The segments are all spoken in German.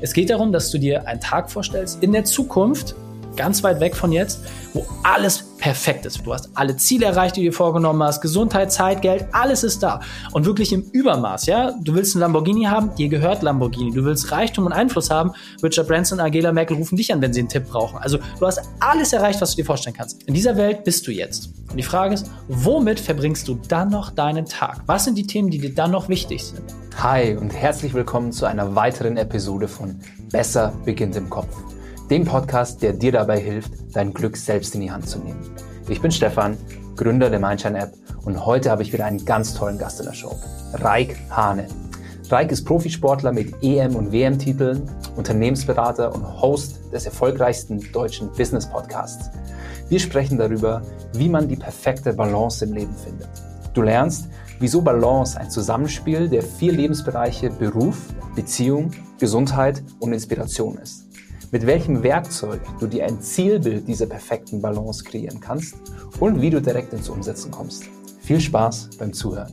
Es geht darum, dass du dir einen Tag vorstellst in der Zukunft, ganz weit weg von jetzt, wo alles perfekt ist. Du hast alle Ziele erreicht, die du dir vorgenommen hast, Gesundheit, Zeit, Geld, alles ist da. Und wirklich im Übermaß, ja? Du willst einen Lamborghini haben, dir gehört Lamborghini. Du willst Reichtum und Einfluss haben, Richard Branson und Angela Merkel rufen dich an, wenn sie einen Tipp brauchen. Also du hast alles erreicht, was du dir vorstellen kannst. In dieser Welt bist du jetzt. Und die Frage ist, womit verbringst du dann noch deinen Tag? Was sind die Themen, die dir dann noch wichtig sind? Hi und herzlich willkommen zu einer weiteren Episode von Besser beginnt im Kopf dem Podcast, der dir dabei hilft, dein Glück selbst in die Hand zu nehmen. Ich bin Stefan, Gründer der Mindshine App und heute habe ich wieder einen ganz tollen Gast in der Show, Raik Hane. Raik ist Profisportler mit EM- und WM-Titeln, Unternehmensberater und Host des erfolgreichsten deutschen Business-Podcasts. Wir sprechen darüber, wie man die perfekte Balance im Leben findet. Du lernst, wieso Balance ein Zusammenspiel der vier Lebensbereiche Beruf, Beziehung, Gesundheit und Inspiration ist mit welchem Werkzeug du dir ein Zielbild dieser perfekten Balance kreieren kannst und wie du direkt ins Umsetzen kommst. Viel Spaß beim Zuhören.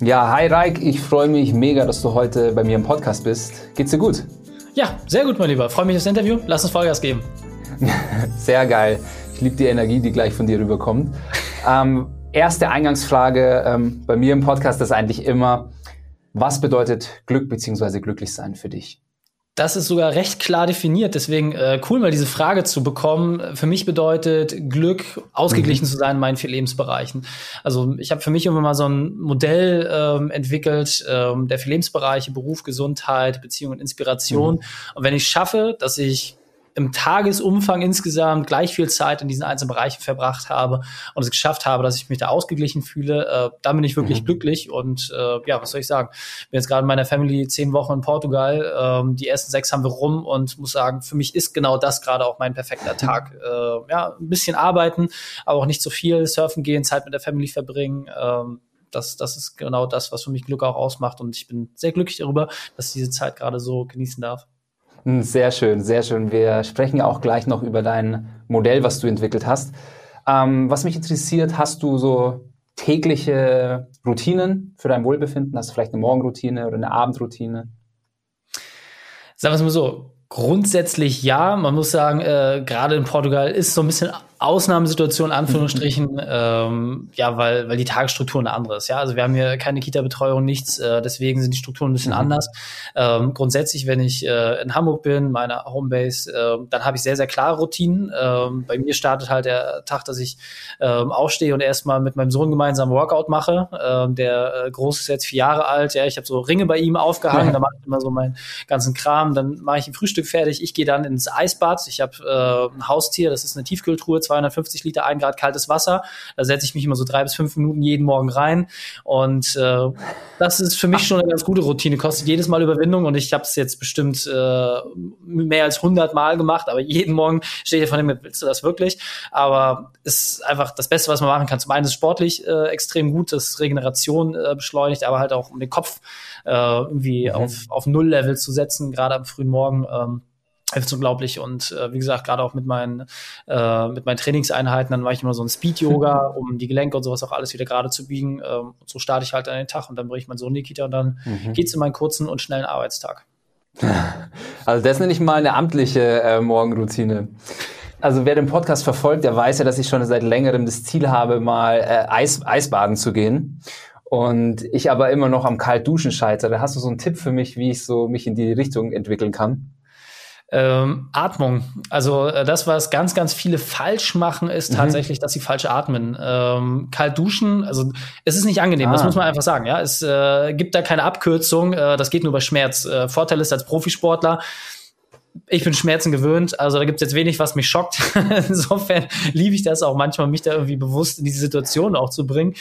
Ja, hi Raik, ich freue mich mega, dass du heute bei mir im Podcast bist. Geht's dir gut? Ja, sehr gut, mein Lieber. Freue mich aufs Interview. Lass uns Vollgas geben. sehr geil. Ich liebe die Energie, die gleich von dir rüberkommt. Ähm, erste Eingangsfrage ähm, bei mir im Podcast ist eigentlich immer, was bedeutet Glück bzw. glücklich sein für dich? Das ist sogar recht klar definiert. Deswegen äh, cool, mal diese Frage zu bekommen. Für mich bedeutet Glück, ausgeglichen mhm. zu sein in meinen vier Lebensbereichen. Also ich habe für mich immer mal so ein Modell ähm, entwickelt, ähm, der vier Lebensbereiche, Beruf, Gesundheit, Beziehung und Inspiration. Mhm. Und wenn ich schaffe, dass ich im Tagesumfang insgesamt gleich viel Zeit in diesen einzelnen Bereichen verbracht habe und es geschafft habe, dass ich mich da ausgeglichen fühle, äh, dann bin ich wirklich mhm. glücklich und äh, ja, was soll ich sagen? Bin jetzt gerade in meiner Family zehn Wochen in Portugal, ähm, die ersten sechs haben wir rum und muss sagen, für mich ist genau das gerade auch mein perfekter Tag. Äh, ja, ein bisschen arbeiten, aber auch nicht so viel, surfen gehen, Zeit mit der Family verbringen, ähm, das, das ist genau das, was für mich Glück auch ausmacht. Und ich bin sehr glücklich darüber, dass ich diese Zeit gerade so genießen darf. Hm, sehr schön, sehr schön. Wir sprechen auch gleich noch über dein Modell, was du entwickelt hast. Ähm, was mich interessiert, hast du so tägliche Routinen für dein Wohlbefinden? Hast du vielleicht eine Morgenroutine oder eine Abendroutine? Sagen wir es mal so, grundsätzlich ja. Man muss sagen, äh, gerade in Portugal ist so ein bisschen Ausnahmesituation, Anführungsstrichen, mhm. ähm, ja, weil, weil die Tagesstruktur eine andere ist. Ja, also wir haben hier keine Kita-Betreuung, nichts, äh, deswegen sind die Strukturen ein bisschen mhm. anders. Ähm, grundsätzlich, wenn ich äh, in Hamburg bin, meiner Homebase, äh, dann habe ich sehr, sehr klare Routinen. Ähm, bei mir startet halt der Tag, dass ich ähm, aufstehe und erstmal mit meinem Sohn gemeinsam Workout mache. Ähm, der äh, Große ist jetzt vier Jahre alt, ja, ich habe so Ringe bei ihm aufgehangen, da mache ich immer so meinen ganzen Kram, dann mache ich ein Frühstück fertig, ich gehe dann ins Eisbad, ich habe äh, ein Haustier, das ist eine Tiefkühltruhe, 250 Liter, ein Grad kaltes Wasser. Da setze ich mich immer so drei bis fünf Minuten jeden Morgen rein. Und äh, das ist für mich schon eine ganz gute Routine. Kostet jedes Mal Überwindung und ich habe es jetzt bestimmt äh, mehr als 100 Mal gemacht. Aber jeden Morgen stehe ich von dem, willst du das wirklich? Aber ist einfach das Beste, was man machen kann. Zum einen ist es sportlich äh, extrem gut, das Regeneration äh, beschleunigt, aber halt auch um den Kopf äh, irgendwie mhm. auf, auf Null-Level zu setzen, gerade am frühen Morgen. Ähm, hilft unglaublich und äh, wie gesagt gerade auch mit meinen äh, mit meinen Trainingseinheiten dann mache ich immer so ein Speed Yoga um die Gelenke und sowas auch alles wieder gerade zu biegen ähm, und so starte ich halt an den Tag und dann bringe ich meinen Sohn in die Kita und dann mhm. geht's in meinen kurzen und schnellen Arbeitstag also das nenne ich mal eine amtliche äh, Morgenroutine also wer den Podcast verfolgt, der weiß ja, dass ich schon seit längerem das Ziel habe, mal äh, Eis, Eisbaden zu gehen. Und ich aber immer noch am Kaltduschen scheitere. Hast du so einen Tipp für mich, wie ich so mich in die Richtung entwickeln kann? Ähm, Atmung. Also äh, das, was ganz, ganz viele falsch machen, ist mhm. tatsächlich, dass sie falsch atmen. Ähm, kalt duschen, also es ist nicht angenehm, ah. das muss man einfach sagen. Ja, es äh, gibt da keine Abkürzung. Äh, das geht nur bei Schmerz. Äh, Vorteil ist als Profisportler ich bin Schmerzen gewöhnt, also da gibt es jetzt wenig, was mich schockt. Insofern liebe ich das auch manchmal, mich da irgendwie bewusst in diese Situation auch zu bringen.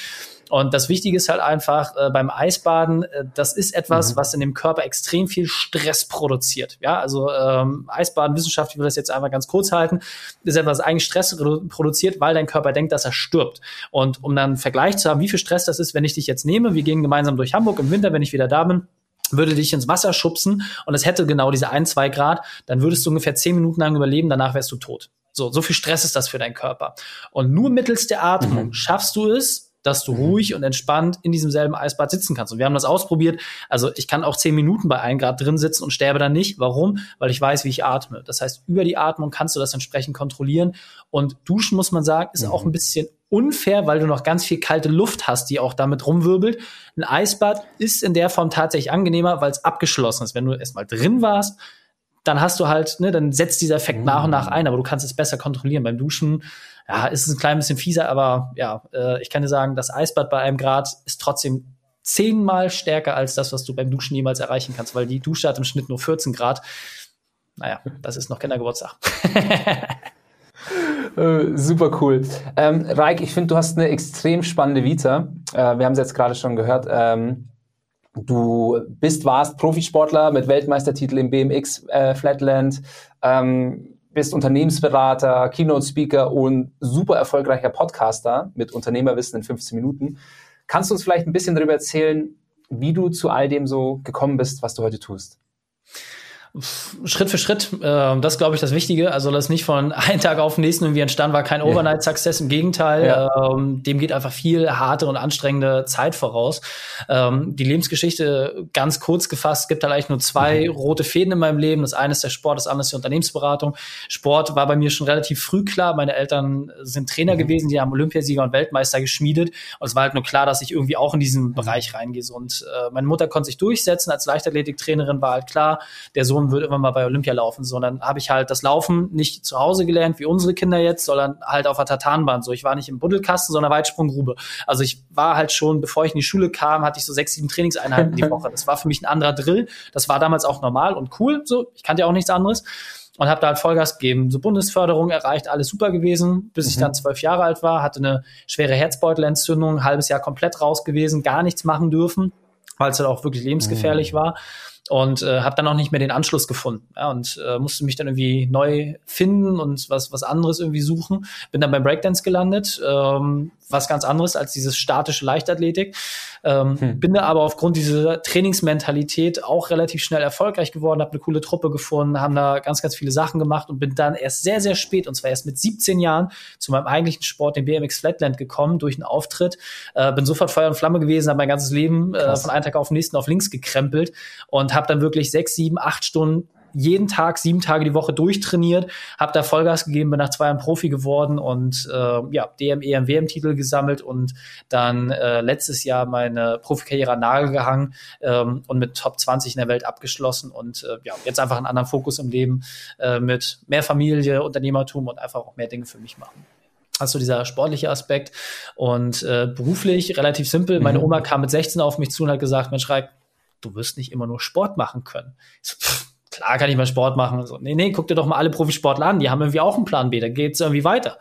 Und das Wichtige ist halt einfach äh, beim Eisbaden, äh, das ist etwas, mhm. was in dem Körper extrem viel Stress produziert. Ja, also ähm, Eisbaden, Wissenschaft, ich will das jetzt einfach ganz kurz halten, ist etwas, das eigentlich Stress produziert, weil dein Körper denkt, dass er stirbt. Und um dann einen Vergleich zu haben, wie viel Stress das ist, wenn ich dich jetzt nehme, wir gehen gemeinsam durch Hamburg im Winter, wenn ich wieder da bin, würde dich ins Wasser schubsen und es hätte genau diese ein, zwei Grad, dann würdest du ungefähr zehn Minuten lang überleben, danach wärst du tot. So, so viel Stress ist das für deinen Körper. Und nur mittels der Atmung mhm. schaffst du es, dass du mhm. ruhig und entspannt in diesem selben Eisbad sitzen kannst. Und wir haben das ausprobiert. Also ich kann auch zehn Minuten bei einem Grad drin sitzen und sterbe dann nicht. Warum? Weil ich weiß, wie ich atme. Das heißt, über die Atmung kannst du das entsprechend kontrollieren. Und duschen, muss man sagen, ist mhm. auch ein bisschen unfair, weil du noch ganz viel kalte Luft hast, die auch damit rumwirbelt. Ein Eisbad ist in der Form tatsächlich angenehmer, weil es abgeschlossen ist. Wenn du erstmal drin warst, dann hast du halt, ne, dann setzt dieser Effekt mhm. nach und nach ein, aber du kannst es besser kontrollieren. Beim Duschen, ja, ist es ein klein bisschen fieser, aber ja, äh, ich kann dir sagen, das Eisbad bei einem Grad ist trotzdem zehnmal stärker als das, was du beim Duschen jemals erreichen kannst, weil die Dusche hat im Schnitt nur 14 Grad. Naja, das ist noch Kindergeburtstag. äh, super cool. Ähm, Raik, ich finde, du hast eine extrem spannende Vita. Äh, wir haben es jetzt gerade schon gehört. Ähm, Du bist, warst Profisportler mit Weltmeistertitel im BMX äh, Flatland, ähm, bist Unternehmensberater, Keynote-Speaker und super erfolgreicher Podcaster mit Unternehmerwissen in 15 Minuten. Kannst du uns vielleicht ein bisschen darüber erzählen, wie du zu all dem so gekommen bist, was du heute tust? Schritt für Schritt, äh, das glaube ich das Wichtige. Also das nicht von einem Tag auf den nächsten irgendwie entstanden war, kein Overnight Success. Im Gegenteil, ja. ähm, dem geht einfach viel harte und anstrengende Zeit voraus. Ähm, die Lebensgeschichte ganz kurz gefasst, gibt da eigentlich nur zwei mhm. rote Fäden in meinem Leben. Das eine ist der Sport, das andere ist die Unternehmensberatung. Sport war bei mir schon relativ früh klar. Meine Eltern sind Trainer mhm. gewesen, die haben Olympiasieger und Weltmeister geschmiedet. Und es war halt nur klar, dass ich irgendwie auch in diesen Bereich reingehe. Und äh, meine Mutter konnte sich durchsetzen als Leichtathletiktrainerin, war halt klar, der Sohn Sohn würde immer mal bei Olympia laufen, sondern habe ich halt das Laufen nicht zu Hause gelernt, wie unsere Kinder jetzt, sondern halt auf der Tatanbahn. So, ich war nicht im Buddelkasten, sondern Weitsprunggrube. Also ich war halt schon, bevor ich in die Schule kam, hatte ich so sechs, sieben Trainingseinheiten die Woche. Das war für mich ein anderer Drill. Das war damals auch normal und cool. So, ich kannte ja auch nichts anderes und habe da halt Vollgas gegeben. So Bundesförderung erreicht, alles super gewesen, bis mhm. ich dann zwölf Jahre alt war, hatte eine schwere Herzbeutelentzündung, ein halbes Jahr komplett raus gewesen, gar nichts machen dürfen, weil es halt auch wirklich lebensgefährlich mhm. war und äh, habe dann auch nicht mehr den Anschluss gefunden ja, und äh, musste mich dann irgendwie neu finden und was was anderes irgendwie suchen. Bin dann beim Breakdance gelandet, ähm, was ganz anderes als dieses statische Leichtathletik. Ähm, hm. Bin da aber aufgrund dieser Trainingsmentalität auch relativ schnell erfolgreich geworden, habe eine coole Truppe gefunden, haben da ganz, ganz viele Sachen gemacht und bin dann erst sehr, sehr spät, und zwar erst mit 17 Jahren, zu meinem eigentlichen Sport, dem BMX Flatland, gekommen durch einen Auftritt. Äh, bin sofort Feuer und Flamme gewesen, habe mein ganzes Leben äh, von einem Tag auf den nächsten auf links gekrempelt und habe dann wirklich sechs, sieben, acht Stunden jeden Tag, sieben Tage die Woche durchtrainiert, habe da Vollgas gegeben, bin nach zwei Jahren Profi geworden und äh, ja, DM, EM, WM-Titel gesammelt und dann äh, letztes Jahr meine Profikarriere an Nagel gehangen ähm, und mit Top 20 in der Welt abgeschlossen und äh, ja, jetzt einfach einen anderen Fokus im Leben äh, mit mehr Familie, Unternehmertum und einfach auch mehr Dinge für mich machen also dieser sportliche Aspekt und äh, beruflich relativ simpel. Meine mhm. Oma kam mit 16 auf mich zu und hat gesagt, Mensch, Reik, du wirst nicht immer nur Sport machen können. Ich so, pff, klar kann ich mal Sport machen. so, nee, nee, guck dir doch mal alle Profisportler an, die haben irgendwie auch einen Plan B, da geht's irgendwie weiter.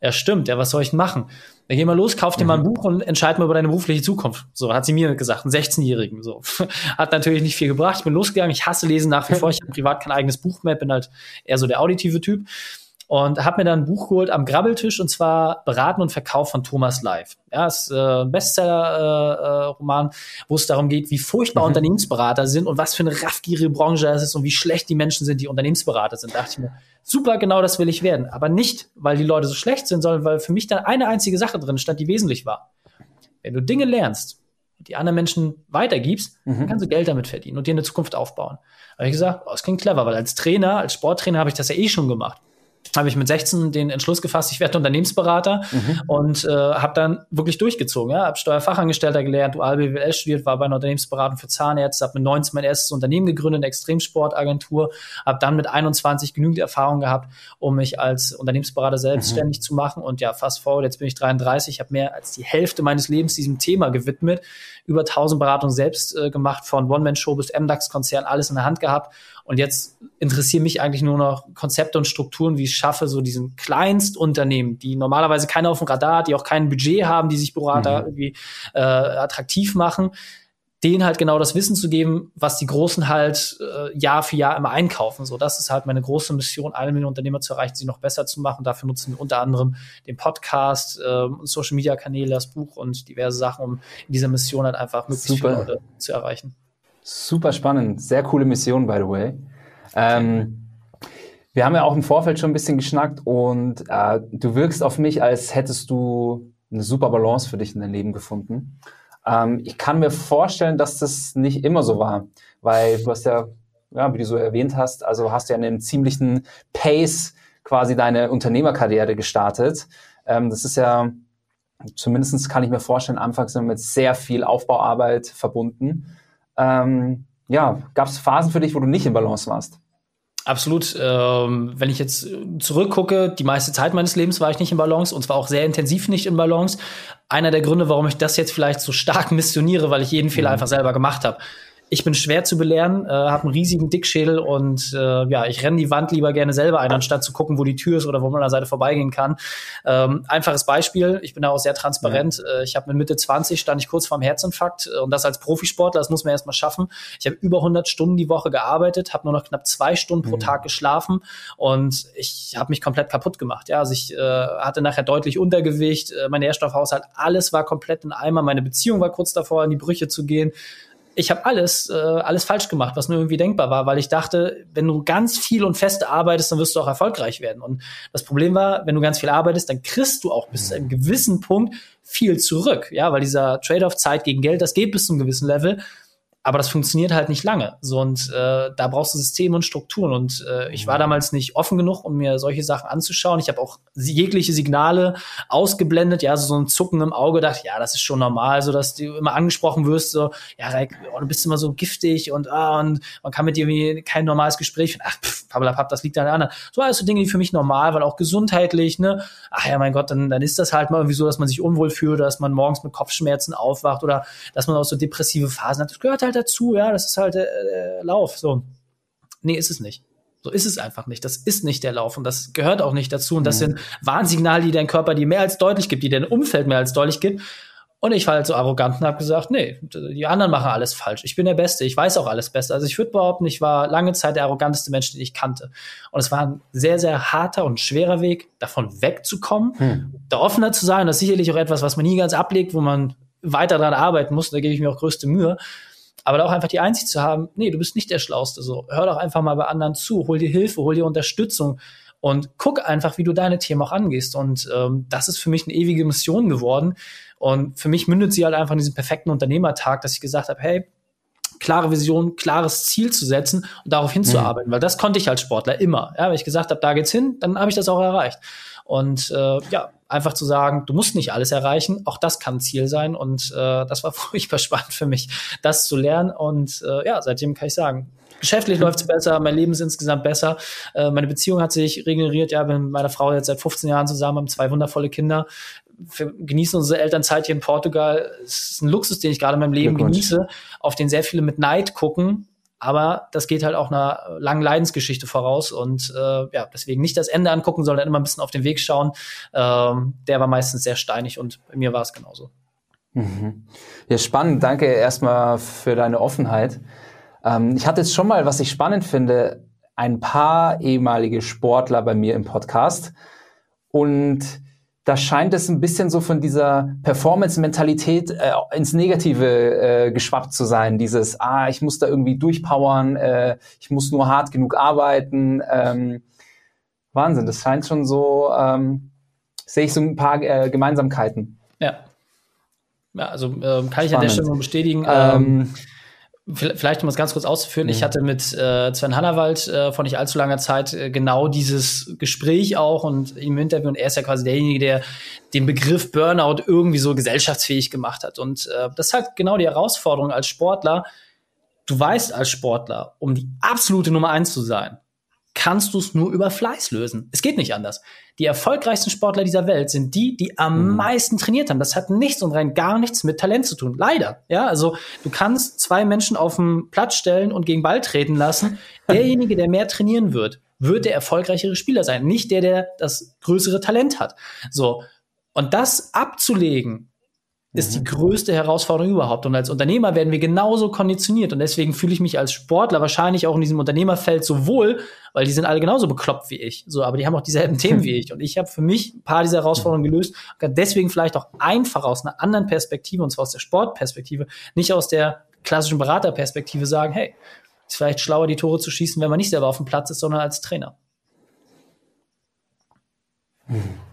Ja, stimmt, ja, was soll ich denn machen? Dann geh mal los, kauf dir mhm. mal ein mhm. Buch und entscheid mal über deine berufliche Zukunft. So hat sie mir gesagt, ein 16-Jährigen. So hat natürlich nicht viel gebracht. Ich bin losgegangen. Ich hasse Lesen nach wie vor. Ich habe privat kein eigenes Buch mehr. Bin halt eher so der auditive Typ und habe mir dann ein Buch geholt am Grabbeltisch und zwar Beraten und Verkauf von Thomas Live. Ja, ist äh, ein Bestseller-Roman, äh, äh, wo es darum geht, wie furchtbar mhm. Unternehmensberater sind und was für eine raffgierige Branche es ist und wie schlecht die Menschen sind, die Unternehmensberater sind. Da dachte ich mir, super, genau das will ich werden. Aber nicht, weil die Leute so schlecht sind, sondern weil für mich dann eine einzige Sache drin stand, die wesentlich war. Wenn du Dinge lernst, die anderen Menschen weitergibst, mhm. dann kannst du Geld damit verdienen und dir eine Zukunft aufbauen. Da habe ich gesagt, oh, das klingt clever, weil als Trainer, als Sporttrainer habe ich das ja eh schon gemacht habe ich mit 16 den Entschluss gefasst, ich werde Unternehmensberater mhm. und äh, habe dann wirklich durchgezogen. Ja? Habe Steuerfachangestellter gelernt, dual BWL studiert, war bei einer Unternehmensberatung für Zahnärzte, habe mit 19 mein erstes Unternehmen gegründet, eine Extremsportagentur, habe dann mit 21 genügend Erfahrung gehabt, um mich als Unternehmensberater selbstständig mhm. zu machen und ja, fast forward, jetzt bin ich 33, habe mehr als die Hälfte meines Lebens diesem Thema gewidmet, über 1000 Beratungen selbst äh, gemacht, von One-Man-Show bis MDAX-Konzern, alles in der Hand gehabt und jetzt interessieren mich eigentlich nur noch Konzepte und Strukturen, wie ich schaffe, so diesen Kleinstunternehmen, die normalerweise keiner auf dem Radar hat, die auch kein Budget haben, die sich Berater mhm. irgendwie äh, attraktiv machen, denen halt genau das Wissen zu geben, was die Großen halt äh, Jahr für Jahr immer einkaufen. So, das ist halt meine große Mission, eine Million Unternehmer zu erreichen, sie noch besser zu machen. Dafür nutzen wir unter anderem den Podcast, äh, Social Media Kanäle, das Buch und diverse Sachen, um in dieser Mission halt einfach möglichst Super. viele Leute zu erreichen. Super spannend, sehr coole Mission, by the way. Ähm, wir haben ja auch im Vorfeld schon ein bisschen geschnackt und äh, du wirkst auf mich, als hättest du eine super Balance für dich in dein Leben gefunden. Ähm, ich kann mir vorstellen, dass das nicht immer so war, weil du hast ja, ja, wie du so erwähnt hast, also hast du ja einen ziemlichen Pace quasi deine Unternehmerkarriere gestartet. Ähm, das ist ja, zumindest kann ich mir vorstellen, anfangs mit sehr viel Aufbauarbeit verbunden. Ähm, ja, gab es Phasen für dich, wo du nicht in Balance warst? Absolut. Ähm, wenn ich jetzt zurückgucke, die meiste Zeit meines Lebens war ich nicht in Balance und zwar auch sehr intensiv nicht in Balance. Einer der Gründe, warum ich das jetzt vielleicht so stark missioniere, weil ich jeden Fehler mhm. einfach selber gemacht habe ich bin schwer zu belehren, äh, habe einen riesigen Dickschädel und äh, ja, ich renne die Wand lieber gerne selber ein, anstatt zu gucken, wo die Tür ist oder wo man an der Seite vorbeigehen kann. Ähm, einfaches Beispiel, ich bin da auch sehr transparent. Ja. Äh, ich habe mit Mitte 20 stand ich kurz vorm Herzinfarkt äh, und das als Profisportler, das muss man erstmal schaffen. Ich habe über 100 Stunden die Woche gearbeitet, habe nur noch knapp zwei Stunden pro mhm. Tag geschlafen und ich habe mich komplett kaputt gemacht. Ja, also ich äh, hatte nachher deutlich Untergewicht, äh, mein Nährstoffhaushalt, alles war komplett in Eimer, meine Beziehung war kurz davor, in die Brüche zu gehen ich habe alles, äh, alles falsch gemacht, was nur irgendwie denkbar war, weil ich dachte, wenn du ganz viel und fest arbeitest, dann wirst du auch erfolgreich werden. Und das Problem war, wenn du ganz viel arbeitest, dann kriegst du auch bis zu einem gewissen Punkt viel zurück, ja, weil dieser Trade-off Zeit gegen Geld, das geht bis zu einem gewissen Level aber das funktioniert halt nicht lange. So und äh, da brauchst du Systeme und Strukturen. Und äh, ich war mhm. damals nicht offen genug, um mir solche Sachen anzuschauen. Ich habe auch jegliche Signale ausgeblendet, ja, so, so ein Zucken im Auge, dachte, ja, das ist schon normal, so dass du immer angesprochen wirst, so, ja, oh, du bist immer so giftig und ah, und man kann mit dir irgendwie kein normales Gespräch führen. Ach, pff, papp, das liegt an der anderen. So alles so Dinge, die für mich normal waren, auch gesundheitlich, ne? Ach ja, mein Gott, dann, dann ist das halt mal irgendwie so, dass man sich unwohl fühlt, dass man morgens mit Kopfschmerzen aufwacht oder dass man auch so depressive Phasen hat. Das gehört halt dazu, ja, das ist halt der äh, Lauf. So. Nee, ist es nicht. So ist es einfach nicht. Das ist nicht der Lauf und das gehört auch nicht dazu. Und das mhm. sind Warnsignale, die dein Körper dir mehr als deutlich gibt, die dein Umfeld mehr als deutlich gibt. Und ich war halt so arrogant und habe gesagt, nee, die anderen machen alles falsch. Ich bin der Beste, ich weiß auch alles besser. Also ich würde behaupten, ich war lange Zeit der arroganteste Mensch, den ich kannte. Und es war ein sehr, sehr harter und schwerer Weg, davon wegzukommen, hm. da offener zu sein. Das ist sicherlich auch etwas, was man nie ganz ablegt, wo man weiter dran arbeiten muss. Da gebe ich mir auch größte Mühe aber auch einfach die Einsicht zu haben, nee, du bist nicht der Schlauste, so. Hör doch einfach mal bei anderen zu, hol dir Hilfe, hol dir Unterstützung und guck einfach, wie du deine Themen auch angehst. Und ähm, das ist für mich eine ewige Mission geworden. Und für mich mündet sie halt einfach in diesen perfekten Unternehmertag, dass ich gesagt habe, hey, klare Vision, klares Ziel zu setzen und darauf hinzuarbeiten, mhm. weil das konnte ich als Sportler immer. Ja, wenn ich gesagt habe, da geht's hin, dann habe ich das auch erreicht. Und äh, ja, einfach zu sagen, du musst nicht alles erreichen, auch das kann Ziel sein. Und äh, das war furchtbar spannend für mich, das zu lernen. Und äh, ja, seitdem kann ich sagen, geschäftlich läuft's besser, mein Leben ist insgesamt besser, äh, meine Beziehung hat sich regeneriert. Ja, bin mit meiner Frau jetzt seit 15 Jahren zusammen, haben zwei wundervolle Kinder. Wir genießen unsere Elternzeit hier in Portugal. Es ist ein Luxus, den ich gerade in meinem Leben genieße, auf den sehr viele mit Neid gucken aber das geht halt auch einer langen Leidensgeschichte voraus und äh, ja, deswegen nicht das Ende angucken, sondern immer ein bisschen auf den Weg schauen. Ähm, der war meistens sehr steinig und bei mir war es genauso. Mhm. Ja, spannend. Danke erstmal für deine Offenheit. Ähm, ich hatte jetzt schon mal, was ich spannend finde, ein paar ehemalige Sportler bei mir im Podcast und da scheint es ein bisschen so von dieser Performance-Mentalität äh, ins Negative äh, geschwappt zu sein. Dieses, ah, ich muss da irgendwie durchpowern, äh, ich muss nur hart genug arbeiten. Ähm, Wahnsinn, das scheint schon so, ähm, sehe ich so ein paar äh, Gemeinsamkeiten. Ja. Ja, also ähm, kann ich Spannend. an der Stelle nur bestätigen. Ähm, ähm Vielleicht, um es ganz kurz auszuführen, ja. ich hatte mit äh, Sven Hannawald äh, vor nicht allzu langer Zeit äh, genau dieses Gespräch auch und im Interview, und er ist ja quasi derjenige, der den Begriff Burnout irgendwie so gesellschaftsfähig gemacht hat. Und äh, das ist halt genau die Herausforderung als Sportler. Du weißt als Sportler, um die absolute Nummer eins zu sein, kannst du es nur über Fleiß lösen. Es geht nicht anders. Die erfolgreichsten Sportler dieser Welt sind die, die am mhm. meisten trainiert haben. Das hat nichts und rein gar nichts mit Talent zu tun. Leider. Ja, also du kannst zwei Menschen auf den Platz stellen und gegen Ball treten lassen. Derjenige, der mehr trainieren wird, wird der erfolgreichere Spieler sein. Nicht der, der das größere Talent hat. So. Und das abzulegen, ist die mhm. größte Herausforderung überhaupt. Und als Unternehmer werden wir genauso konditioniert. Und deswegen fühle ich mich als Sportler wahrscheinlich auch in diesem Unternehmerfeld so wohl, weil die sind alle genauso bekloppt wie ich. So, aber die haben auch dieselben Themen wie ich. Und ich habe für mich ein paar dieser Herausforderungen gelöst. Und kann deswegen vielleicht auch einfach aus einer anderen Perspektive, und zwar aus der Sportperspektive, nicht aus der klassischen Beraterperspektive sagen, hey, ist vielleicht schlauer, die Tore zu schießen, wenn man nicht selber auf dem Platz ist, sondern als Trainer. Mhm.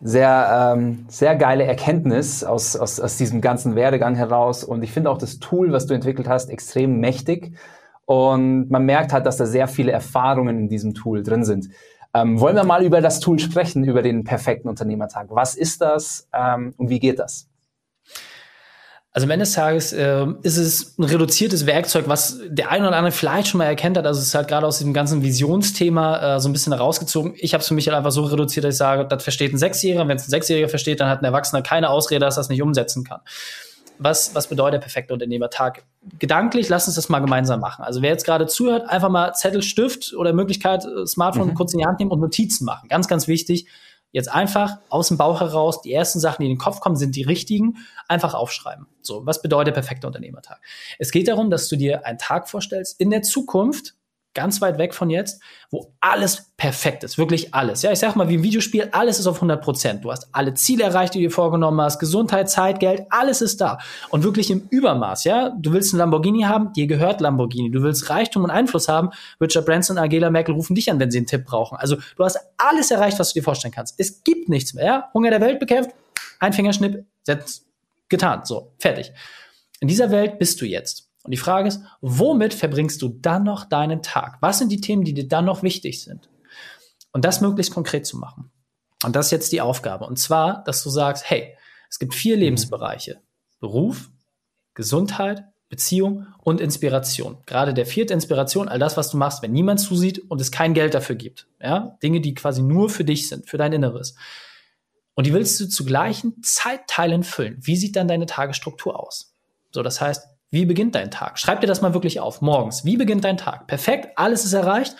Sehr, ähm, sehr geile Erkenntnis aus, aus, aus diesem ganzen Werdegang heraus. Und ich finde auch das Tool, was du entwickelt hast, extrem mächtig. Und man merkt halt, dass da sehr viele Erfahrungen in diesem Tool drin sind. Ähm, wollen wir mal über das Tool sprechen, über den perfekten Unternehmertag? Was ist das ähm, und wie geht das? Also am Ende des Tages äh, ist es ein reduziertes Werkzeug, was der eine oder andere vielleicht schon mal erkennt hat. Also es ist halt gerade aus diesem ganzen Visionsthema äh, so ein bisschen herausgezogen. Ich habe es für mich halt einfach so reduziert, dass ich sage, das versteht ein Sechsjähriger. Wenn es ein Sechsjähriger versteht, dann hat ein Erwachsener keine Ausrede, dass er das nicht umsetzen kann. Was, was bedeutet der perfekte Unternehmertag? Gedanklich, lass uns das mal gemeinsam machen. Also wer jetzt gerade zuhört, einfach mal Zettel, Stift oder Möglichkeit, äh, Smartphone mhm. kurz in die Hand nehmen und Notizen machen. Ganz, ganz wichtig Jetzt einfach aus dem Bauch heraus, die ersten Sachen, die in den Kopf kommen, sind die richtigen, einfach aufschreiben. So, was bedeutet perfekter Unternehmertag? Es geht darum, dass du dir einen Tag vorstellst in der Zukunft, ganz weit weg von jetzt, wo alles perfekt ist, wirklich alles. Ja, ich sag mal, wie im Videospiel, alles ist auf 100 Prozent. Du hast alle Ziele erreicht, die du dir vorgenommen hast, Gesundheit, Zeit, Geld, alles ist da. Und wirklich im Übermaß, ja. Du willst einen Lamborghini haben, dir gehört Lamborghini. Du willst Reichtum und Einfluss haben, Richard Branson Angela Merkel rufen dich an, wenn sie einen Tipp brauchen. Also, du hast alles erreicht, was du dir vorstellen kannst. Es gibt nichts mehr, ja. Hunger der Welt bekämpft, ein Fingerschnipp, setzt, getan. So, fertig. In dieser Welt bist du jetzt. Und die Frage ist, womit verbringst du dann noch deinen Tag? Was sind die Themen, die dir dann noch wichtig sind? Und das möglichst konkret zu machen. Und das ist jetzt die Aufgabe. Und zwar, dass du sagst, hey, es gibt vier Lebensbereiche. Beruf, Gesundheit, Beziehung und Inspiration. Gerade der vierte Inspiration, all das, was du machst, wenn niemand zusieht und es kein Geld dafür gibt. Ja? Dinge, die quasi nur für dich sind, für dein Inneres. Und die willst du zu gleichen Zeitteilen füllen. Wie sieht dann deine Tagesstruktur aus? So, das heißt, wie beginnt dein Tag? Schreib dir das mal wirklich auf. Morgens. Wie beginnt dein Tag? Perfekt. Alles ist erreicht.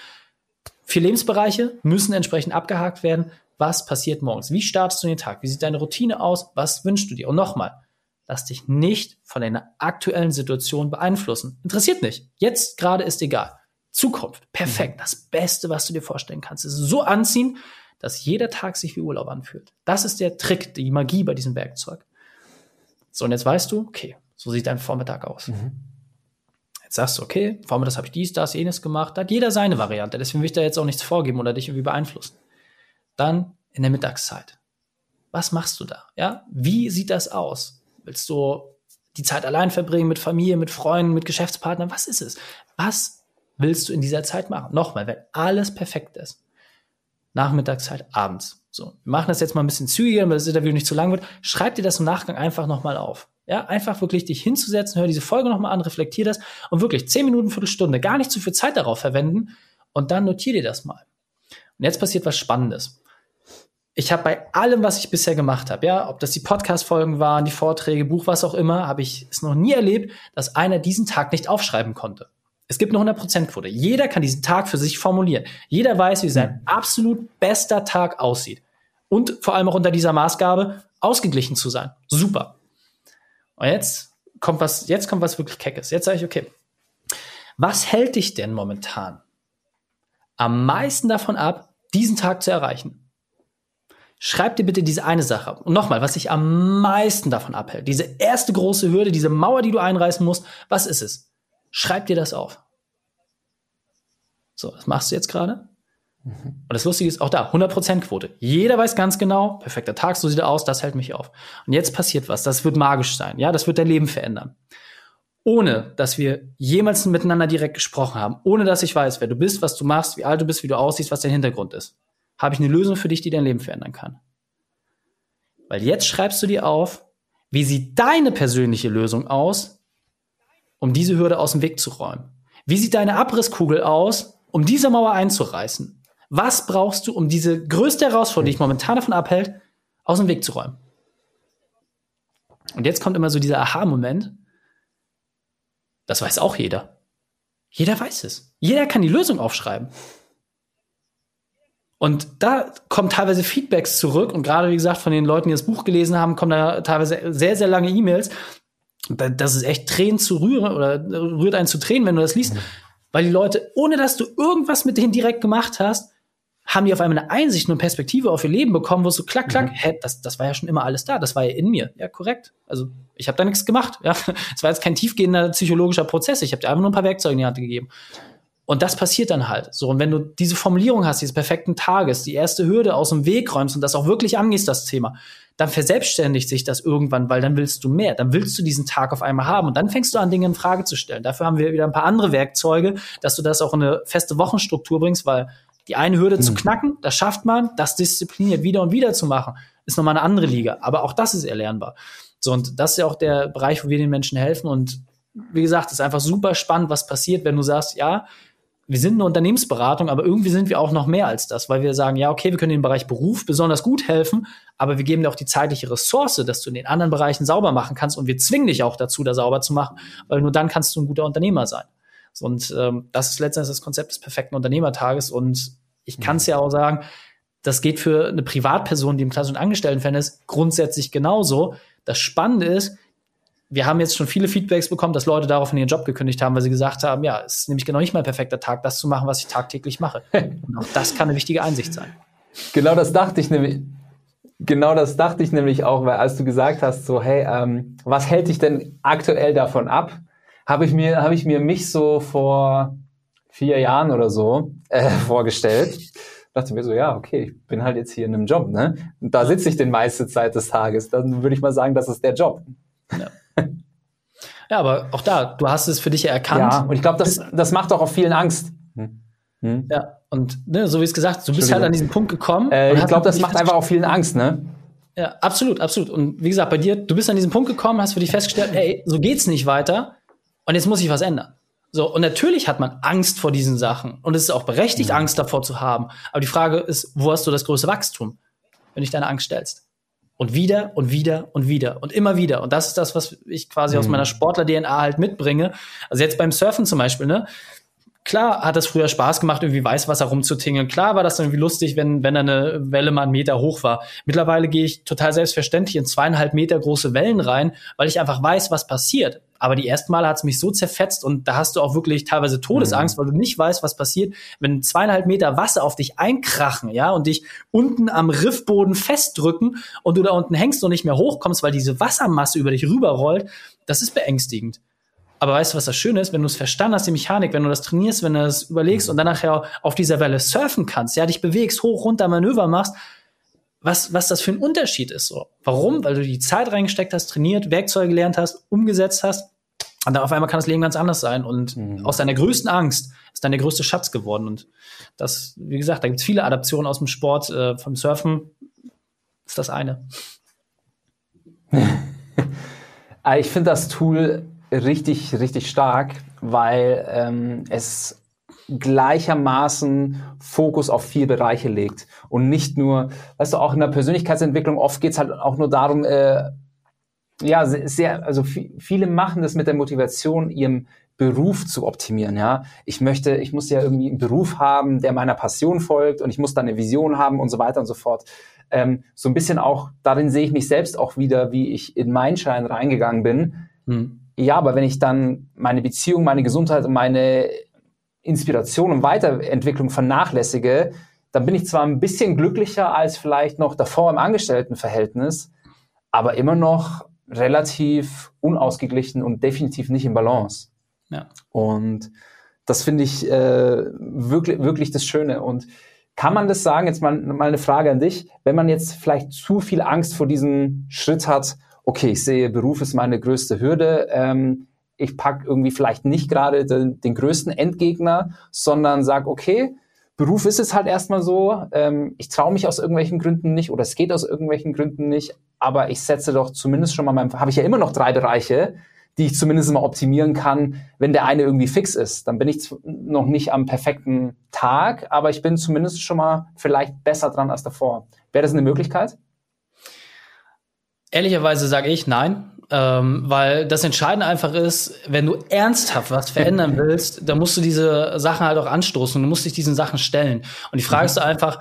Vier Lebensbereiche müssen entsprechend abgehakt werden. Was passiert morgens? Wie startest du den Tag? Wie sieht deine Routine aus? Was wünschst du dir? Und nochmal, lass dich nicht von deiner aktuellen Situation beeinflussen. Interessiert nicht. Jetzt gerade ist egal. Zukunft. Perfekt. Mhm. Das Beste, was du dir vorstellen kannst. Es ist so anziehen, dass jeder Tag sich wie Urlaub anfühlt. Das ist der Trick, die Magie bei diesem Werkzeug. So, und jetzt weißt du, okay, so sieht dein Vormittag aus. Mhm. Jetzt sagst du, okay, Vormittags habe ich dies, das, jenes gemacht. Da hat jeder seine Variante. Deswegen will ich da jetzt auch nichts vorgeben oder dich irgendwie beeinflussen. Dann in der Mittagszeit. Was machst du da? Ja, wie sieht das aus? Willst du die Zeit allein verbringen mit Familie, mit Freunden, mit Geschäftspartnern? Was ist es? Was willst du in dieser Zeit machen? Nochmal, wenn alles perfekt ist. Nachmittagszeit, abends. So, wir machen das jetzt mal ein bisschen zügiger, damit das Interview nicht zu lang wird. Schreib dir das im Nachgang einfach nochmal auf. Ja, einfach wirklich dich hinzusetzen, hör diese Folge nochmal an, reflektier das und wirklich zehn Minuten, Viertelstunde, gar nicht zu viel Zeit darauf verwenden und dann notier dir das mal. Und jetzt passiert was Spannendes. Ich habe bei allem, was ich bisher gemacht habe, ja, ob das die Podcast-Folgen waren, die Vorträge, Buch, was auch immer, habe ich es noch nie erlebt, dass einer diesen Tag nicht aufschreiben konnte. Es gibt eine 100%-Quote. Jeder kann diesen Tag für sich formulieren. Jeder weiß, wie sein absolut bester Tag aussieht. Und vor allem auch unter dieser Maßgabe, ausgeglichen zu sein. Super. Und jetzt kommt was, jetzt kommt was wirklich Keckes. Jetzt sage ich, okay, was hält dich denn momentan am meisten davon ab, diesen Tag zu erreichen? Schreib dir bitte diese eine Sache. Und nochmal, was dich am meisten davon abhält, diese erste große Hürde, diese Mauer, die du einreißen musst, was ist es? Schreib dir das auf. So, was machst du jetzt gerade? Und das Lustige ist auch da, 100% Quote. Jeder weiß ganz genau, perfekter Tag, so sieht er aus, das hält mich auf. Und jetzt passiert was, das wird magisch sein, ja, das wird dein Leben verändern. Ohne, dass wir jemals miteinander direkt gesprochen haben, ohne dass ich weiß, wer du bist, was du machst, wie alt du bist, wie du aussiehst, was dein Hintergrund ist, habe ich eine Lösung für dich, die dein Leben verändern kann. Weil jetzt schreibst du dir auf, wie sieht deine persönliche Lösung aus, um diese Hürde aus dem Weg zu räumen? Wie sieht deine Abrisskugel aus, um diese Mauer einzureißen? Was brauchst du, um diese größte Herausforderung, die dich momentan davon abhält, aus dem Weg zu räumen? Und jetzt kommt immer so dieser Aha-Moment. Das weiß auch jeder. Jeder weiß es. Jeder kann die Lösung aufschreiben. Und da kommen teilweise Feedbacks zurück und gerade wie gesagt von den Leuten, die das Buch gelesen haben, kommen da teilweise sehr, sehr lange E-Mails. Das ist echt Tränen zu rühren oder rührt einen zu Tränen, wenn du das liest, mhm. weil die Leute, ohne dass du irgendwas mit denen direkt gemacht hast, haben die auf einmal eine Einsicht und Perspektive auf ihr Leben bekommen, wo es so klack, klack, mhm. hä, das, das war ja schon immer alles da, das war ja in mir. Ja, korrekt. Also ich habe da nichts gemacht. Ja, es war jetzt kein tiefgehender psychologischer Prozess. Ich habe dir einfach nur ein paar Werkzeuge in die Hand gegeben. Und das passiert dann halt. So, und wenn du diese Formulierung hast, dieses perfekten Tages, die erste Hürde aus dem Weg räumst und das auch wirklich angehst, das Thema, dann verselbstständigt sich das irgendwann, weil dann willst du mehr. Dann willst du diesen Tag auf einmal haben und dann fängst du an, Dinge in Frage zu stellen. Dafür haben wir wieder ein paar andere Werkzeuge, dass du das auch in eine feste Wochenstruktur bringst, weil die eine Hürde mhm. zu knacken, das schafft man, das diszipliniert wieder und wieder zu machen, ist nochmal eine andere Liga. Aber auch das ist erlernbar. So, und das ist ja auch der Bereich, wo wir den Menschen helfen. Und wie gesagt, es ist einfach super spannend, was passiert, wenn du sagst, ja, wir sind eine Unternehmensberatung, aber irgendwie sind wir auch noch mehr als das, weil wir sagen, ja, okay, wir können im Bereich Beruf besonders gut helfen, aber wir geben dir auch die zeitliche Ressource, dass du in den anderen Bereichen sauber machen kannst und wir zwingen dich auch dazu, da sauber zu machen, weil nur dann kannst du ein guter Unternehmer sein. Und ähm, das ist letztendlich das Konzept des perfekten Unternehmertages und ich kann es ja auch sagen, das geht für eine Privatperson, die im klassischen Angestelltenverhältnis ist, grundsätzlich genauso. Das Spannende ist, wir haben jetzt schon viele Feedbacks bekommen, dass Leute daraufhin ihren Job gekündigt haben, weil sie gesagt haben, ja, es ist nämlich genau nicht mein perfekter Tag, das zu machen, was ich tagtäglich mache. Und auch das kann eine wichtige Einsicht sein. Genau das dachte ich nämlich. Genau das dachte ich nämlich auch, weil als du gesagt hast, so, hey, ähm, was hält dich denn aktuell davon ab? Habe ich mir, habe ich mir mich so vor vier Jahren oder so äh, vorgestellt. Dachte mir so, ja, okay, ich bin halt jetzt hier in einem Job, ne? Und da sitze ich den meiste Zeit des Tages. Dann würde ich mal sagen, das ist der Job. Ja. Ja, aber auch da, du hast es für dich ja erkannt. Ja, und ich glaube, das, das macht auch auf vielen Angst. Hm. Hm? Ja, und ne, so wie es gesagt, du bist halt an diesen Punkt gekommen. Äh, ich glaube, das macht einfach auch vielen Angst, ne? Ja, absolut, absolut. Und wie gesagt, bei dir, du bist an diesen Punkt gekommen, hast für dich festgestellt, ey, so geht's nicht weiter und jetzt muss ich was ändern. So, und natürlich hat man Angst vor diesen Sachen. Und es ist auch berechtigt, mhm. Angst davor zu haben. Aber die Frage ist, wo hast du das größte Wachstum, wenn du dich deine Angst stellst? Und wieder und wieder und wieder und immer wieder. Und das ist das, was ich quasi mhm. aus meiner Sportler-DNA halt mitbringe. Also jetzt beim Surfen zum Beispiel, ne? Klar hat es früher Spaß gemacht, irgendwie Weißwasser rumzutingeln. Klar war das irgendwie lustig, wenn, wenn eine Welle mal einen Meter hoch war. Mittlerweile gehe ich total selbstverständlich in zweieinhalb Meter große Wellen rein, weil ich einfach weiß, was passiert. Aber die ersten Male hat es mich so zerfetzt und da hast du auch wirklich teilweise Todesangst, mhm. weil du nicht weißt, was passiert, wenn zweieinhalb Meter Wasser auf dich einkrachen, ja, und dich unten am Riffboden festdrücken und du da unten hängst und nicht mehr hochkommst, weil diese Wassermasse über dich rüberrollt. Das ist beängstigend. Aber weißt du, was das Schöne ist? Wenn du es verstanden hast, die Mechanik, wenn du das trainierst, wenn du das überlegst und dann nachher auf dieser Welle surfen kannst, ja, dich bewegst, hoch, runter, Manöver machst, was, was das für ein Unterschied ist. So. Warum? Weil du die Zeit reingesteckt hast, trainiert, Werkzeuge gelernt hast, umgesetzt hast. Und dann auf einmal kann das Leben ganz anders sein. Und mhm. aus deiner größten Angst ist dein größte Schatz geworden. Und das, wie gesagt, da gibt es viele Adaptionen aus dem Sport. Äh, vom Surfen ist das eine. ich finde das Tool richtig, richtig stark, weil ähm, es gleichermaßen Fokus auf vier Bereiche legt und nicht nur, weißt du, auch in der Persönlichkeitsentwicklung oft geht's halt auch nur darum, äh, ja, sehr, also viele machen das mit der Motivation, ihrem Beruf zu optimieren, ja. Ich möchte, ich muss ja irgendwie einen Beruf haben, der meiner Passion folgt und ich muss da eine Vision haben und so weiter und so fort. Ähm, so ein bisschen auch, darin sehe ich mich selbst auch wieder, wie ich in meinen Schein reingegangen bin. Hm ja, aber wenn ich dann meine Beziehung, meine Gesundheit und meine Inspiration und Weiterentwicklung vernachlässige, dann bin ich zwar ein bisschen glücklicher als vielleicht noch davor im Angestelltenverhältnis, aber immer noch relativ unausgeglichen und definitiv nicht im Balance. Ja. Und das finde ich äh, wirklich, wirklich das Schöne. Und kann man das sagen, jetzt mal, mal eine Frage an dich, wenn man jetzt vielleicht zu viel Angst vor diesem Schritt hat, okay, ich sehe, Beruf ist meine größte Hürde. Ähm, ich pack irgendwie vielleicht nicht gerade den, den, größten Endgegner, sondern sag, okay, Beruf ist es halt erstmal so. Ähm, ich traue mich aus irgendwelchen Gründen nicht oder es geht aus irgendwelchen Gründen nicht, aber ich setze doch zumindest schon mal mein, habe ich ja immer noch drei Bereiche, die ich zumindest mal optimieren kann, wenn der eine irgendwie fix ist. Dann bin ich noch nicht am perfekten Tag, aber ich bin zumindest schon mal vielleicht besser dran als davor. Wäre das eine Möglichkeit? Ehrlicherweise sage ich nein, ähm, weil das Entscheidende einfach ist, wenn du ernsthaft was verändern willst, dann musst du diese Sachen halt auch anstoßen. Du musst dich diesen Sachen stellen. Und die Frage mhm. ist einfach,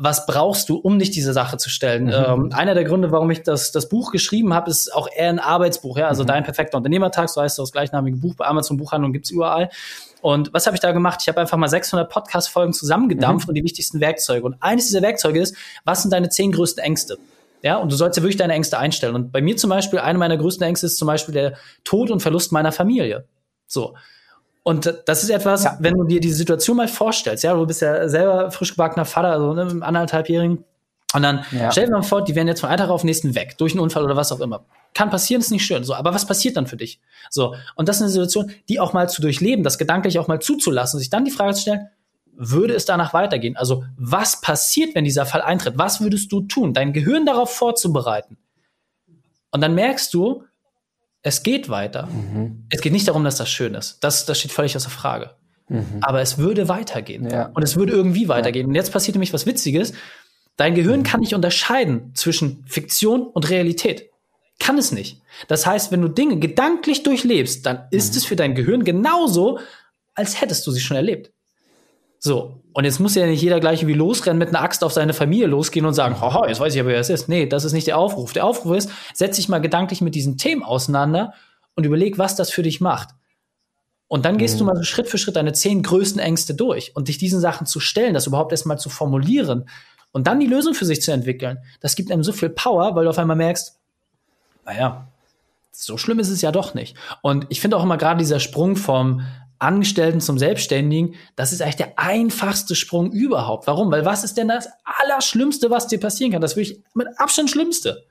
was brauchst du, um dich diese Sache zu stellen? Mhm. Ähm, einer der Gründe, warum ich das, das Buch geschrieben habe, ist auch eher ein Arbeitsbuch. Ja? Also mhm. Dein perfekter Unternehmertag, so heißt das gleichnamige Buch bei Amazon Buchhandlung gibt's überall. Und was habe ich da gemacht? Ich habe einfach mal 600 Podcast-Folgen zusammengedampft mhm. und die wichtigsten Werkzeuge. Und eines dieser Werkzeuge ist, was sind deine zehn größten Ängste? Ja, und du sollst ja wirklich deine Ängste einstellen. Und bei mir zum Beispiel, eine meiner größten Ängste ist zum Beispiel der Tod und Verlust meiner Familie. So. Und das ist etwas, ja. wenn du dir die Situation mal vorstellst, ja, du bist ja selber frisch gebackener Vater, also ne, anderthalbjährigen, und dann ja. stell dir mal vor, die werden jetzt von einem Tag auf den nächsten weg, durch einen Unfall oder was auch immer. Kann passieren, ist nicht schön. So, aber was passiert dann für dich? So, und das ist eine Situation, die auch mal zu durchleben, das gedanklich auch mal zuzulassen, sich dann die Frage zu stellen, würde es danach weitergehen? Also, was passiert, wenn dieser Fall eintritt? Was würdest du tun, dein Gehirn darauf vorzubereiten? Und dann merkst du, es geht weiter. Mhm. Es geht nicht darum, dass das schön ist. Das, das steht völlig außer Frage. Mhm. Aber es würde weitergehen. Ja. Und es würde irgendwie weitergehen. Ja. Und jetzt passiert nämlich was Witziges. Dein Gehirn kann nicht unterscheiden zwischen Fiktion und Realität. Kann es nicht. Das heißt, wenn du Dinge gedanklich durchlebst, dann ist mhm. es für dein Gehirn genauso, als hättest du sie schon erlebt. So, und jetzt muss ja nicht jeder gleich wie losrennen mit einer Axt auf seine Familie losgehen und sagen, haha, jetzt weiß ich aber, wer es ist. Nee, das ist nicht der Aufruf. Der Aufruf ist, setz dich mal gedanklich mit diesen Themen auseinander und überleg, was das für dich macht. Und dann gehst mhm. du mal so Schritt für Schritt deine zehn größten Ängste durch und dich diesen Sachen zu stellen, das überhaupt erstmal zu formulieren und dann die Lösung für sich zu entwickeln, das gibt einem so viel Power, weil du auf einmal merkst, naja, so schlimm ist es ja doch nicht. Und ich finde auch immer gerade dieser Sprung vom Angestellten zum Selbstständigen, das ist eigentlich der einfachste Sprung überhaupt. Warum? Weil was ist denn das Allerschlimmste, was dir passieren kann? Das will ich mit Abstand Schlimmste.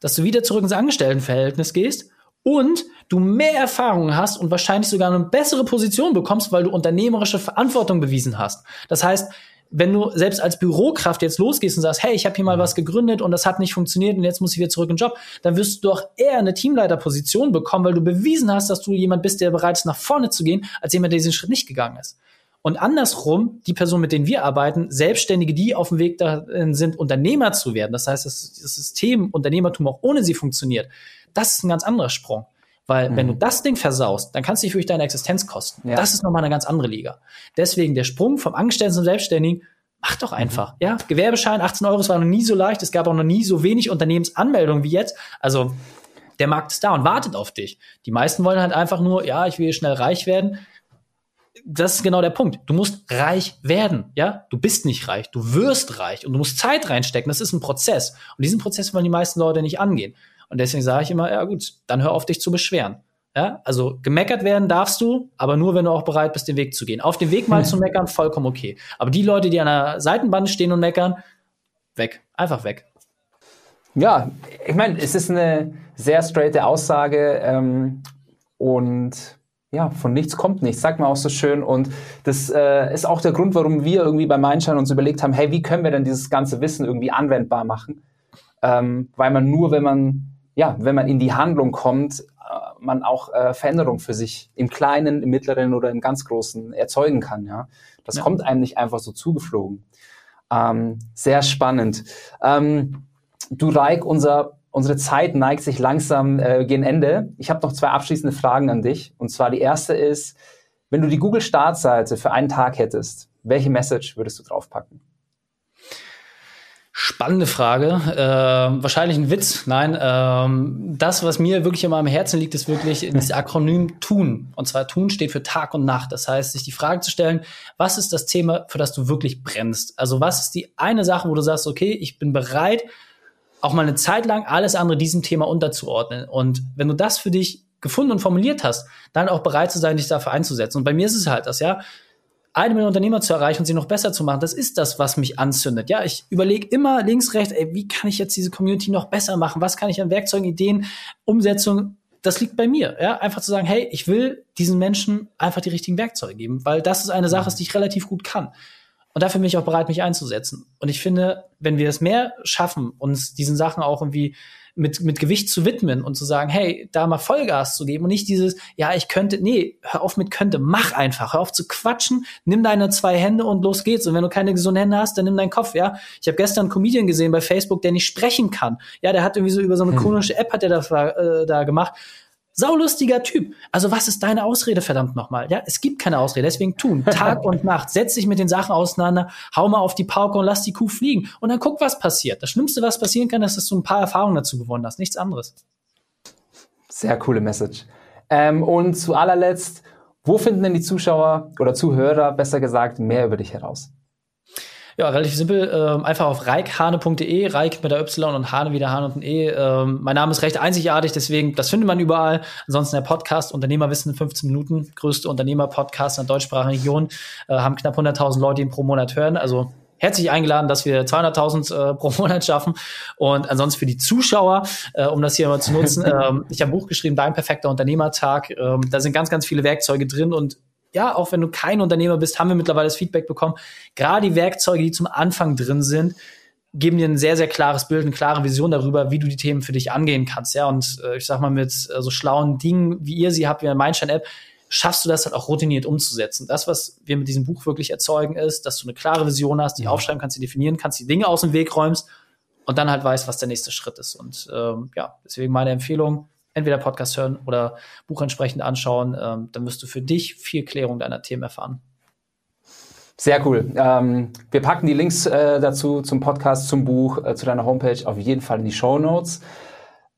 Dass du wieder zurück ins Angestelltenverhältnis gehst und du mehr Erfahrungen hast und wahrscheinlich sogar eine bessere Position bekommst, weil du unternehmerische Verantwortung bewiesen hast. Das heißt, wenn du selbst als Bürokraft jetzt losgehst und sagst, hey, ich habe hier mal mhm. was gegründet und das hat nicht funktioniert und jetzt muss ich wieder zurück in den Job, dann wirst du doch eher eine Teamleiterposition bekommen, weil du bewiesen hast, dass du jemand bist, der bereit ist, nach vorne zu gehen, als jemand, der diesen Schritt nicht gegangen ist. Und andersrum, die Personen, mit denen wir arbeiten, Selbstständige, die auf dem Weg dahin sind, Unternehmer zu werden, das heißt, das System Unternehmertum auch ohne sie funktioniert, das ist ein ganz anderer Sprung. Weil mhm. wenn du mhm. das Ding versaust, dann kannst du dich wirklich deine Existenz kosten. Ja. Das ist nochmal eine ganz andere Liga. Deswegen der Sprung vom Angestellten zum Selbstständigen, mach doch einfach. Mhm. Ja, Gewerbeschein, 18 Euro, es war noch nie so leicht. Es gab auch noch nie so wenig Unternehmensanmeldungen wie jetzt. Also der Markt ist da und wartet auf dich. Die meisten wollen halt einfach nur, ja, ich will schnell reich werden. Das ist genau der Punkt. Du musst reich werden, ja? Du bist nicht reich, du wirst reich und du musst Zeit reinstecken. Das ist ein Prozess. Und diesen Prozess wollen die meisten Leute nicht angehen. Und deswegen sage ich immer, ja gut, dann hör auf, dich zu beschweren. Ja, also gemeckert werden darfst du, aber nur, wenn du auch bereit bist, den Weg zu gehen. Auf dem Weg mal zu meckern, vollkommen okay. Aber die Leute, die an der Seitenbande stehen und meckern, weg. Einfach weg. Ja, ich meine, es ist eine sehr straighte Aussage ähm, und ja, von nichts kommt nichts, sagt man auch so schön. Und das äh, ist auch der Grund, warum wir irgendwie bei Mindshine uns überlegt haben, hey, wie können wir denn dieses ganze Wissen irgendwie anwendbar machen? Ähm, weil man nur, wenn man ja, wenn man in die Handlung kommt, äh, man auch äh, Veränderung für sich im Kleinen, im Mittleren oder im ganz Großen erzeugen kann. Ja, das ja. kommt einem nicht einfach so zugeflogen. Ähm, sehr spannend. Ähm, du Reik, unser unsere Zeit neigt sich langsam äh, gegen Ende. Ich habe noch zwei abschließende Fragen an dich. Und zwar die erste ist, wenn du die Google Startseite für einen Tag hättest, welche Message würdest du draufpacken? Spannende Frage. Äh, wahrscheinlich ein Witz. Nein, ähm, das, was mir wirklich immer am Herzen liegt, ist wirklich das Akronym TUN. Und zwar TUN steht für Tag und Nacht. Das heißt, sich die Frage zu stellen, was ist das Thema, für das du wirklich brennst? Also was ist die eine Sache, wo du sagst, okay, ich bin bereit, auch mal eine Zeit lang alles andere diesem Thema unterzuordnen. Und wenn du das für dich gefunden und formuliert hast, dann auch bereit zu sein, dich dafür einzusetzen. Und bei mir ist es halt das, ja eine Million Unternehmer zu erreichen und sie noch besser zu machen, das ist das, was mich anzündet. Ja, ich überlege immer links, rechts, ey, wie kann ich jetzt diese Community noch besser machen? Was kann ich an Werkzeugen, Ideen, Umsetzung? Das liegt bei mir. Ja, einfach zu sagen, hey, ich will diesen Menschen einfach die richtigen Werkzeuge geben, weil das ist eine Sache, die ich relativ gut kann. Und dafür bin ich auch bereit, mich einzusetzen. Und ich finde, wenn wir es mehr schaffen, uns diesen Sachen auch irgendwie mit, mit Gewicht zu widmen und zu sagen, hey, da mal Vollgas zu geben und nicht dieses, ja, ich könnte, nee, hör auf mit könnte, mach einfach, hör auf zu quatschen, nimm deine zwei Hände und los geht's. Und wenn du keine gesunden Hände hast, dann nimm deinen Kopf, ja. Ich habe gestern einen Comedian gesehen bei Facebook, der nicht sprechen kann. Ja, der hat irgendwie so über so eine hm. komische App hat er da, äh, da gemacht. Saulustiger Typ. Also was ist deine Ausrede, verdammt nochmal? Ja, es gibt keine Ausrede. Deswegen tun. Tag und Nacht. Setz dich mit den Sachen auseinander, hau mal auf die Pauke und lass die Kuh fliegen. Und dann guck, was passiert. Das Schlimmste, was passieren kann, ist, dass du ein paar Erfahrungen dazu gewonnen hast. Nichts anderes. Sehr coole Message. Ähm, und zu allerletzt, wo finden denn die Zuschauer oder Zuhörer, besser gesagt, mehr über dich heraus? Ja, relativ simpel. Ähm, einfach auf reikhane.de, Reik mit der Y und Hane wieder Hane und ein E. Ähm, mein Name ist recht einzigartig, deswegen, das findet man überall. Ansonsten der Podcast Unternehmerwissen in 15 Minuten, größte Unternehmer-Podcast in der deutschsprachigen Region, äh, haben knapp 100.000 Leute, die ihn pro Monat hören. Also herzlich eingeladen, dass wir 200.000 äh, pro Monat schaffen. Und ansonsten für die Zuschauer, äh, um das hier mal zu nutzen, ähm, ich habe ein Buch geschrieben, Dein perfekter Unternehmertag. Ähm, da sind ganz, ganz viele Werkzeuge drin und ja, auch wenn du kein Unternehmer bist, haben wir mittlerweile das Feedback bekommen. Gerade die Werkzeuge, die zum Anfang drin sind, geben dir ein sehr, sehr klares Bild, eine klare Vision darüber, wie du die Themen für dich angehen kannst. Ja, und äh, ich sag mal, mit äh, so schlauen Dingen, wie ihr sie habt, wie eine Mindshine-App, schaffst du das halt auch routiniert umzusetzen. Das, was wir mit diesem Buch wirklich erzeugen, ist, dass du eine klare Vision hast, die mhm. aufschreiben kannst, die definieren kannst, die Dinge aus dem Weg räumst und dann halt weißt, was der nächste Schritt ist. Und ähm, ja, deswegen meine Empfehlung, entweder Podcast hören oder Buch entsprechend anschauen, ähm, dann wirst du für dich viel Klärung deiner Themen erfahren. Sehr cool. Ähm, wir packen die Links äh, dazu zum Podcast, zum Buch, äh, zu deiner Homepage auf jeden Fall in die Show Notes.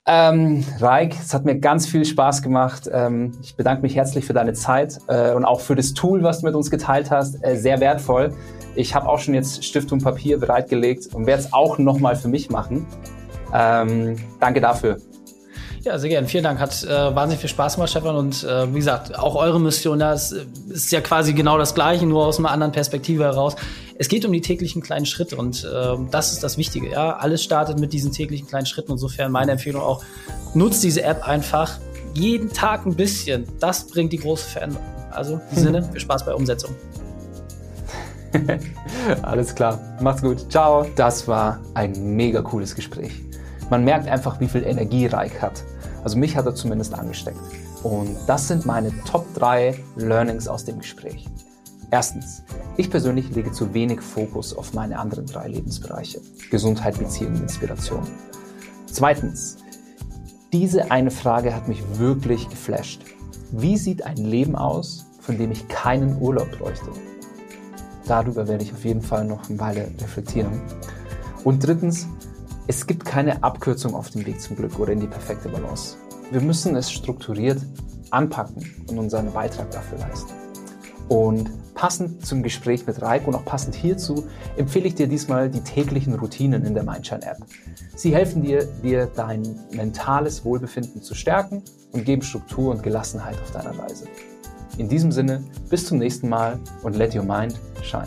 Ähm, Raik, es hat mir ganz viel Spaß gemacht. Ähm, ich bedanke mich herzlich für deine Zeit äh, und auch für das Tool, was du mit uns geteilt hast. Äh, sehr wertvoll. Ich habe auch schon jetzt Stift und Papier bereitgelegt und werde es auch nochmal für mich machen. Ähm, danke dafür. Ja, sehr gerne. Vielen Dank. Hat äh, wahnsinnig viel Spaß gemacht, Stefan. Und äh, wie gesagt, auch eure Mission da ist, ist ja quasi genau das Gleiche, nur aus einer anderen Perspektive heraus. Es geht um die täglichen kleinen Schritte und äh, das ist das Wichtige. Ja, alles startet mit diesen täglichen kleinen Schritten. Insofern meine Empfehlung auch: Nutzt diese App einfach jeden Tag ein bisschen. Das bringt die große Veränderung. Also in diesem Sinne, viel Spaß bei Umsetzung. Alles klar. Macht's gut. Ciao. Das war ein mega cooles Gespräch. Man merkt einfach, wie viel Energie Reik hat. Also mich hat er zumindest angesteckt. Und das sind meine Top 3 Learnings aus dem Gespräch. Erstens, ich persönlich lege zu wenig Fokus auf meine anderen drei Lebensbereiche. Gesundheit, Beziehung, Inspiration. Zweitens, diese eine Frage hat mich wirklich geflasht. Wie sieht ein Leben aus, von dem ich keinen Urlaub bräuchte? Darüber werde ich auf jeden Fall noch eine Weile reflektieren. Und drittens, es gibt keine Abkürzung auf dem Weg zum Glück oder in die perfekte Balance. Wir müssen es strukturiert anpacken und unseren Beitrag dafür leisten. Und passend zum Gespräch mit Raik und auch passend hierzu empfehle ich dir diesmal die täglichen Routinen in der Mindshine App. Sie helfen dir, dir dein mentales Wohlbefinden zu stärken und geben Struktur und Gelassenheit auf deiner Reise. In diesem Sinne, bis zum nächsten Mal und let your mind shine.